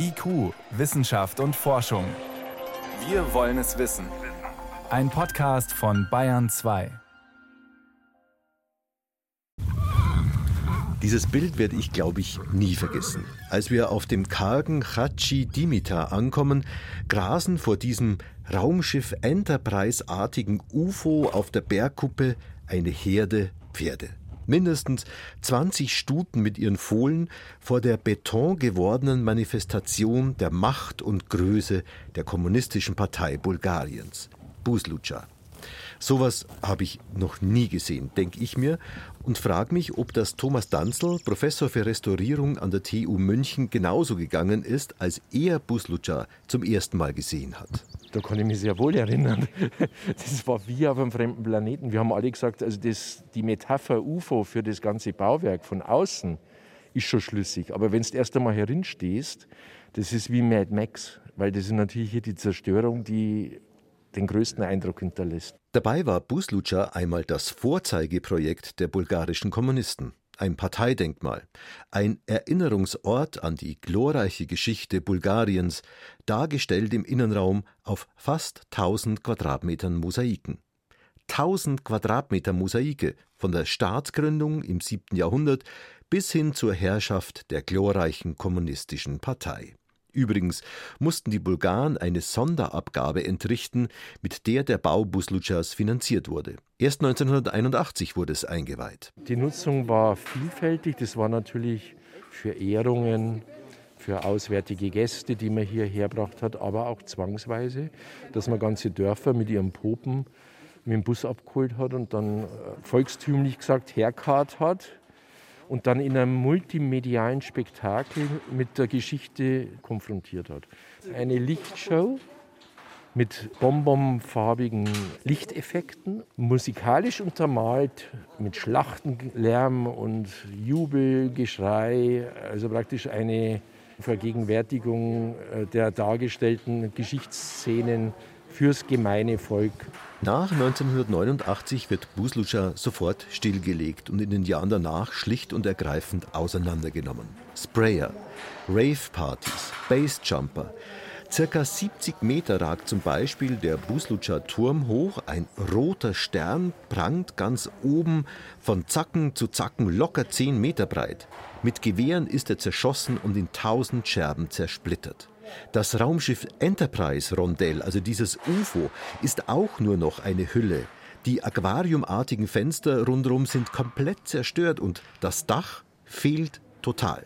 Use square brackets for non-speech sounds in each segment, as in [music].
IQ, Wissenschaft und Forschung. Wir wollen es wissen. Ein Podcast von Bayern 2. Dieses Bild werde ich, glaube ich, nie vergessen. Als wir auf dem kargen Chachi Dimitar ankommen, grasen vor diesem Raumschiff Enterprise-artigen UFO auf der Bergkuppe eine Herde Pferde mindestens 20 Stuten mit ihren Fohlen vor der betongewordenen Manifestation der Macht und Größe der Kommunistischen Partei Bulgariens, Buslucha. Sowas habe ich noch nie gesehen, denke ich mir, und frage mich, ob das Thomas Danzel, Professor für Restaurierung an der TU München, genauso gegangen ist, als er Buslucha zum ersten Mal gesehen hat. Da kann ich mich sehr wohl erinnern. [laughs] Das war wie auf einem fremden Planeten. Wir haben alle gesagt, also das, die Metapher UFO für das ganze Bauwerk von außen ist schon schlüssig. Aber wenn du erst einmal stehst, das ist wie Mad Max, weil das ist natürlich hier die Zerstörung, die den größten Eindruck hinterlässt. Dabei war Buslucha einmal das Vorzeigeprojekt der bulgarischen Kommunisten, ein Parteidenkmal, ein Erinnerungsort an die glorreiche Geschichte Bulgariens, dargestellt im Innenraum auf fast 1000 Quadratmetern Mosaiken. 1000 Quadratmeter Mosaike von der Staatsgründung im 7. Jahrhundert bis hin zur Herrschaft der glorreichen kommunistischen Partei. Übrigens mussten die Bulgaren eine Sonderabgabe entrichten, mit der der Bau Busluchas finanziert wurde. Erst 1981 wurde es eingeweiht. Die Nutzung war vielfältig. Das war natürlich für Ehrungen, für auswärtige Gäste, die man hierher gebracht hat, aber auch zwangsweise, dass man ganze Dörfer mit ihren Popen mit dem Bus abgeholt hat und dann äh, volkstümlich gesagt herkart hat und dann in einem multimedialen Spektakel mit der Geschichte konfrontiert hat. Eine Lichtshow mit bonbonfarbigen Lichteffekten, musikalisch untermalt mit Schlachtenlärm und Jubelgeschrei, also praktisch eine Vergegenwärtigung äh, der dargestellten Geschichtsszenen fürs gemeine Volk. Nach 1989 wird Buslucha sofort stillgelegt und in den Jahren danach schlicht und ergreifend auseinandergenommen. Sprayer, Rave-Partys, Bassjumper. Circa 70 Meter ragt zum Beispiel der Buslucha Turm hoch. Ein roter Stern prangt ganz oben, von Zacken zu Zacken locker 10 Meter breit. Mit Gewehren ist er zerschossen und in tausend Scherben zersplittert. Das Raumschiff Enterprise Rondell, also dieses UFO, ist auch nur noch eine Hülle. Die aquariumartigen Fenster rundherum sind komplett zerstört und das Dach fehlt total.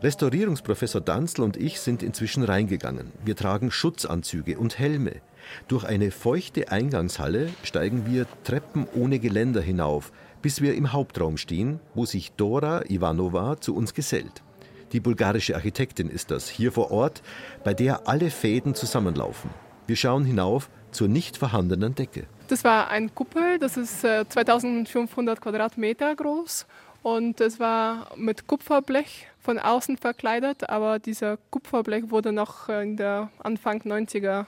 Restaurierungsprofessor Danzl und ich sind inzwischen reingegangen. Wir tragen Schutzanzüge und Helme. Durch eine feuchte Eingangshalle steigen wir Treppen ohne Geländer hinauf, bis wir im Hauptraum stehen, wo sich Dora Ivanova zu uns gesellt. Die bulgarische Architektin ist das, hier vor Ort, bei der alle Fäden zusammenlaufen. Wir schauen hinauf zur nicht vorhandenen Decke. Das war ein Kuppel, das ist 2500 äh, Quadratmeter groß und es war mit Kupferblech von außen verkleidet, aber dieser Kupferblech wurde noch in der Anfang 90er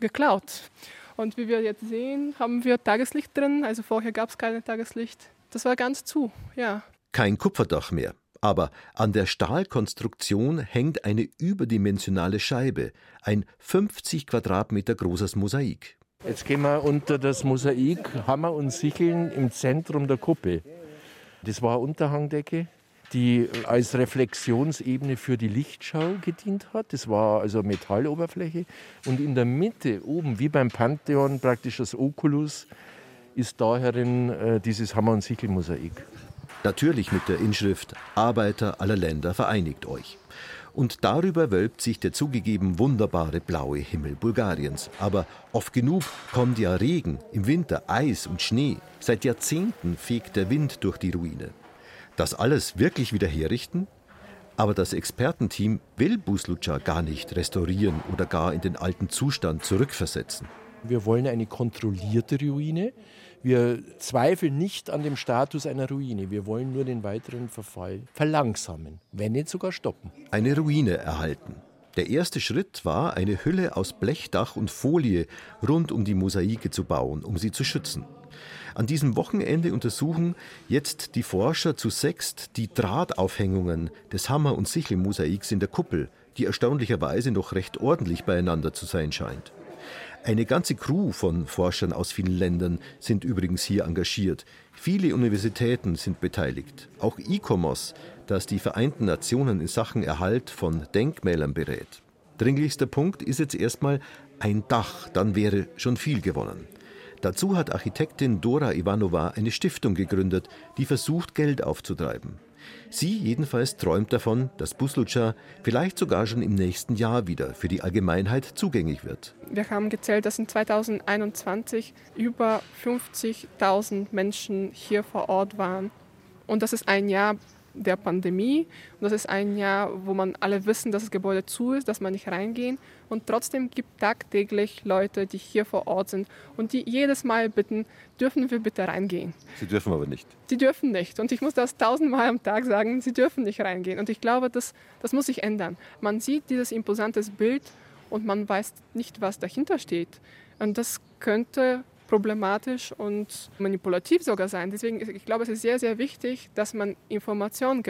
geklaut. Und wie wir jetzt sehen, haben wir Tageslicht drin, also vorher gab es kein Tageslicht. Das war ganz zu, ja. Kein Kupferdach mehr. Aber an der Stahlkonstruktion hängt eine überdimensionale Scheibe, ein 50 Quadratmeter großes Mosaik. Jetzt gehen wir unter das Mosaik Hammer und Sicheln im Zentrum der Kuppel. Das war eine Unterhangdecke, die als Reflexionsebene für die Lichtschau gedient hat. Das war also eine Metalloberfläche. Und in der Mitte, oben, wie beim Pantheon, praktisch das Oculus, ist daherin äh, dieses Hammer- und Sichelmosaik. Natürlich mit der Inschrift Arbeiter aller Länder vereinigt euch. Und darüber wölbt sich der zugegeben wunderbare blaue Himmel Bulgariens. Aber oft genug kommt ja Regen, im Winter Eis und Schnee. Seit Jahrzehnten fegt der Wind durch die Ruine. Das alles wirklich wieder herrichten? Aber das Expertenteam will Buslucha gar nicht restaurieren oder gar in den alten Zustand zurückversetzen. Wir wollen eine kontrollierte Ruine. Wir zweifeln nicht an dem Status einer Ruine. Wir wollen nur den weiteren Verfall verlangsamen, wenn nicht sogar stoppen. Eine Ruine erhalten. Der erste Schritt war, eine Hülle aus Blechdach und Folie rund um die Mosaike zu bauen, um sie zu schützen. An diesem Wochenende untersuchen jetzt die Forscher zu sechst die Drahtaufhängungen des Hammer- und Sichelmosaiks in der Kuppel, die erstaunlicherweise noch recht ordentlich beieinander zu sein scheint. Eine ganze Crew von Forschern aus vielen Ländern sind übrigens hier engagiert. Viele Universitäten sind beteiligt. Auch ICOMOS, das die Vereinten Nationen in Sachen Erhalt von Denkmälern berät. Dringlichster Punkt ist jetzt erstmal ein Dach, dann wäre schon viel gewonnen. Dazu hat Architektin Dora Ivanova eine Stiftung gegründet, die versucht, Geld aufzutreiben. Sie jedenfalls träumt davon, dass Buslucha vielleicht sogar schon im nächsten Jahr wieder für die Allgemeinheit zugänglich wird. Wir haben gezählt, dass in 2021 über 50.000 Menschen hier vor Ort waren. Und das ist ein Jahr der Pandemie. Und das ist ein Jahr, wo man alle wissen, dass das Gebäude zu ist, dass man nicht reingehen. Und trotzdem gibt es tagtäglich Leute, die hier vor Ort sind und die jedes Mal bitten, dürfen wir bitte reingehen. Sie dürfen aber nicht. Sie dürfen nicht. Und ich muss das tausendmal am Tag sagen, sie dürfen nicht reingehen. Und ich glaube, das, das muss sich ändern. Man sieht dieses imposantes Bild und man weiß nicht, was dahinter steht. Und das könnte problematisch und manipulativ sogar sein. Deswegen, ich glaube, es ist sehr, sehr wichtig, dass man Informationen gibt.